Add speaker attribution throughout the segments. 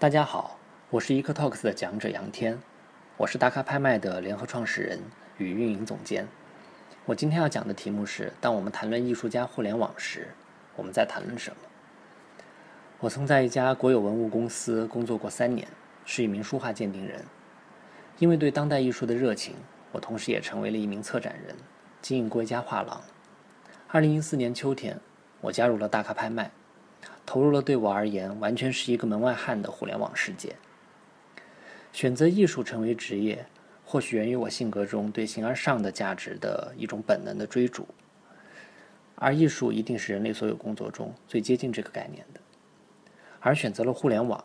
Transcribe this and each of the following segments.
Speaker 1: 大家好，我是 EcoTalks 的讲者杨天，我是大咖拍卖的联合创始人与运营总监。我今天要讲的题目是：当我们谈论艺术家互联网时，我们在谈论什么？我曾在一家国有文物公司工作过三年，是一名书画鉴定人。因为对当代艺术的热情，我同时也成为了一名策展人，经营过一家画廊。二零一四年秋天，我加入了大咖拍卖。投入了对我而言完全是一个门外汉的互联网世界。选择艺术成为职业，或许源于我性格中对形而上的价值的一种本能的追逐，而艺术一定是人类所有工作中最接近这个概念的。而选择了互联网，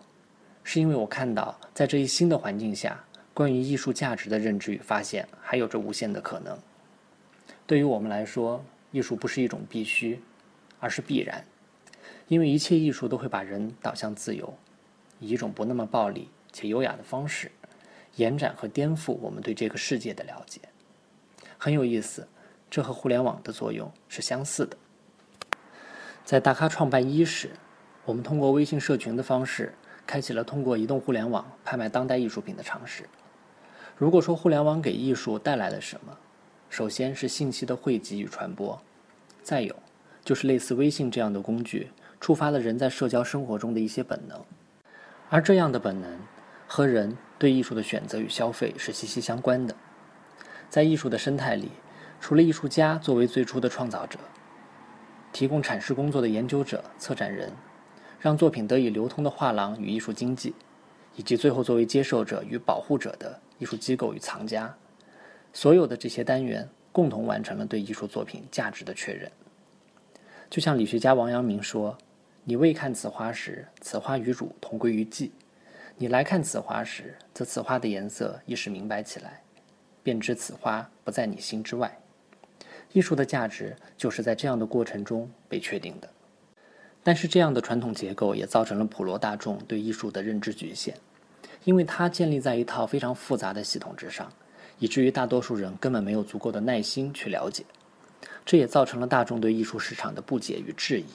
Speaker 1: 是因为我看到在这一新的环境下，关于艺术价值的认知与发现还有着无限的可能。对于我们来说，艺术不是一种必须，而是必然。因为一切艺术都会把人导向自由，以一种不那么暴力且优雅的方式，延展和颠覆我们对这个世界的了解。很有意思，这和互联网的作用是相似的。在大咖创办伊始，我们通过微信社群的方式，开启了通过移动互联网拍卖当代艺术品的尝试。如果说互联网给艺术带来了什么，首先是信息的汇集与传播，再有就是类似微信这样的工具。触发了人在社交生活中的一些本能，而这样的本能和人对艺术的选择与消费是息息相关的。在艺术的生态里，除了艺术家作为最初的创造者，提供阐释工作的研究者、策展人，让作品得以流通的画廊与艺术经济，以及最后作为接受者与保护者的艺术机构与藏家，所有的这些单元共同完成了对艺术作品价值的确认。就像理学家王阳明说。你未看此花时，此花与汝同归于寂；你来看此花时，则此花的颜色一时明白起来，便知此花不在你心之外。艺术的价值就是在这样的过程中被确定的。但是，这样的传统结构也造成了普罗大众对艺术的认知局限，因为它建立在一套非常复杂的系统之上，以至于大多数人根本没有足够的耐心去了解。这也造成了大众对艺术市场的不解与质疑。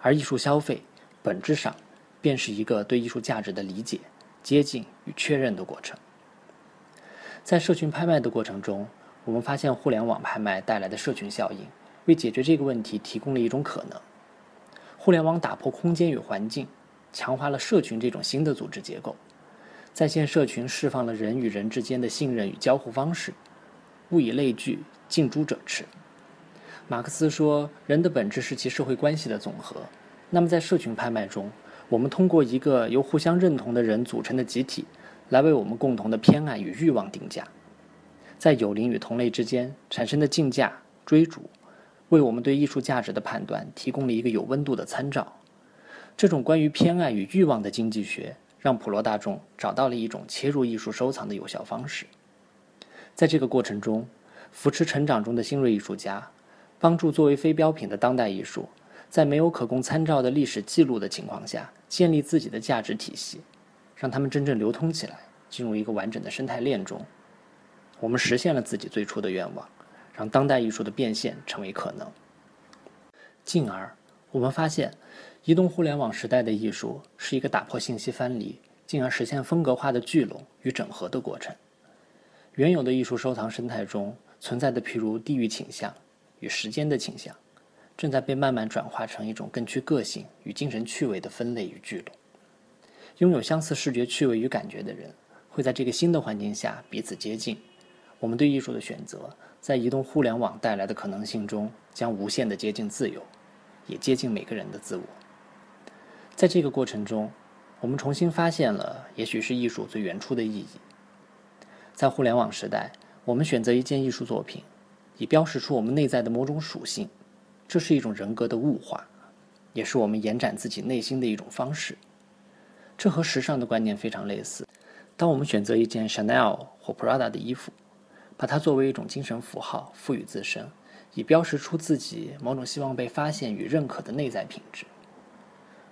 Speaker 1: 而艺术消费本质上便是一个对艺术价值的理解、接近与确认的过程。在社群拍卖的过程中，我们发现互联网拍卖带来的社群效应，为解决这个问题提供了一种可能。互联网打破空间与环境，强化了社群这种新的组织结构。在线社群释放了人与人之间的信任与交互方式。物以类聚，近朱者赤。马克思说：“人的本质是其社会关系的总和。”那么，在社群拍卖中，我们通过一个由互相认同的人组成的集体，来为我们共同的偏爱与欲望定价。在友邻与同类之间产生的竞价、追逐，为我们对艺术价值的判断提供了一个有温度的参照。这种关于偏爱与欲望的经济学，让普罗大众找到了一种切入艺术收藏的有效方式。在这个过程中，扶持成长中的新锐艺术家。帮助作为非标品的当代艺术，在没有可供参照的历史记录的情况下，建立自己的价值体系，让他们真正流通起来，进入一个完整的生态链中。我们实现了自己最初的愿望，让当代艺术的变现成为可能。进而，我们发现，移动互联网时代的艺术是一个打破信息藩篱，进而实现风格化的聚拢与整合的过程。原有的艺术收藏生态中存在的，譬如地域倾向。与时间的倾向，正在被慢慢转化成一种更具个性与精神趣味的分类与聚拢。拥有相似视觉趣味与感觉的人，会在这个新的环境下彼此接近。我们对艺术的选择，在移动互联网带来的可能性中，将无限的接近自由，也接近每个人的自我。在这个过程中，我们重新发现了也许是艺术最原初的意义。在互联网时代，我们选择一件艺术作品。以标识出我们内在的某种属性，这是一种人格的物化，也是我们延展自己内心的一种方式。这和时尚的观念非常类似。当我们选择一件 Chanel 或 Prada 的衣服，把它作为一种精神符号赋予自身，以标识出自己某种希望被发现与认可的内在品质。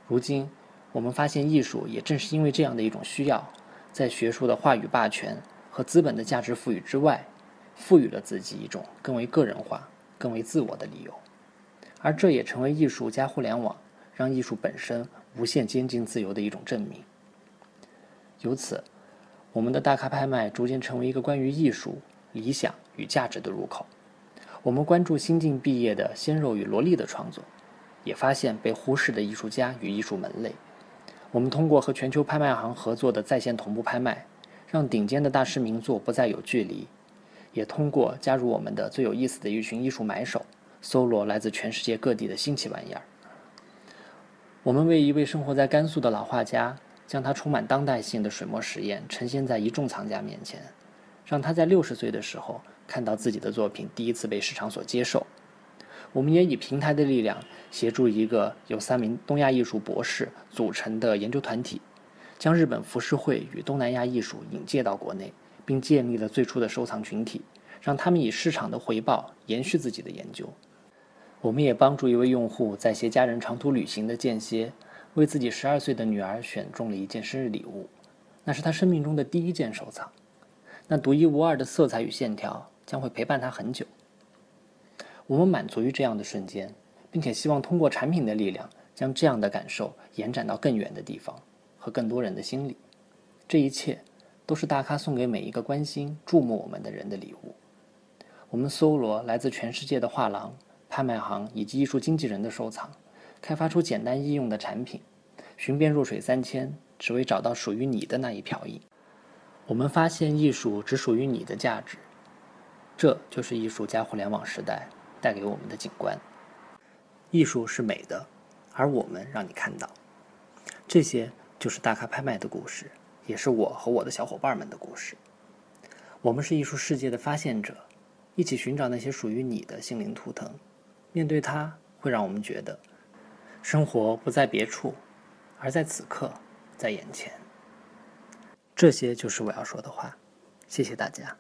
Speaker 1: 如今，我们发现艺术也正是因为这样的一种需要，在学术的话语霸权和资本的价值赋予之外。赋予了自己一种更为个人化、更为自我的理由，而这也成为艺术加互联网让艺术本身无限接近自由的一种证明。由此，我们的大咖拍卖逐渐成为一个关于艺术、理想与价值的入口。我们关注新晋毕业的鲜肉与萝莉的创作，也发现被忽视的艺术家与艺术门类。我们通过和全球拍卖行合作的在线同步拍卖，让顶尖的大师名作不再有距离；也通过加入我们的最有意思的一群艺术买手，搜罗来自全世界各地的新奇玩意儿。我们为一位生活在甘肃的老画家，将他充满当代性的水墨实验呈现在一众藏家面前，让他在六十岁的时候。看到自己的作品第一次被市场所接受，我们也以平台的力量协助一个由三名东亚艺术博士组成的研究团体，将日本浮世绘与东南亚艺术引介到国内，并建立了最初的收藏群体，让他们以市场的回报延续自己的研究。我们也帮助一位用户在携家人长途旅行的间歇，为自己十二岁的女儿选中了一件生日礼物，那是他生命中的第一件收藏，那独一无二的色彩与线条。将会陪伴他很久。我们满足于这样的瞬间，并且希望通过产品的力量，将这样的感受延展到更远的地方和更多人的心里。这一切都是大咖送给每一个关心、注目我们的人的礼物。我们搜罗来自全世界的画廊、拍卖行以及艺术经纪人的收藏，开发出简单易用的产品，寻遍弱水三千，只为找到属于你的那一瓢饮。我们发现艺术只属于你的价值。这就是艺术加互联网时代带给我们的景观。艺术是美的，而我们让你看到。这些就是大咖拍卖的故事，也是我和我的小伙伴们的故事。我们是艺术世界的发现者，一起寻找那些属于你的心灵图腾。面对它，会让我们觉得，生活不在别处，而在此刻，在眼前。这些就是我要说的话。谢谢大家。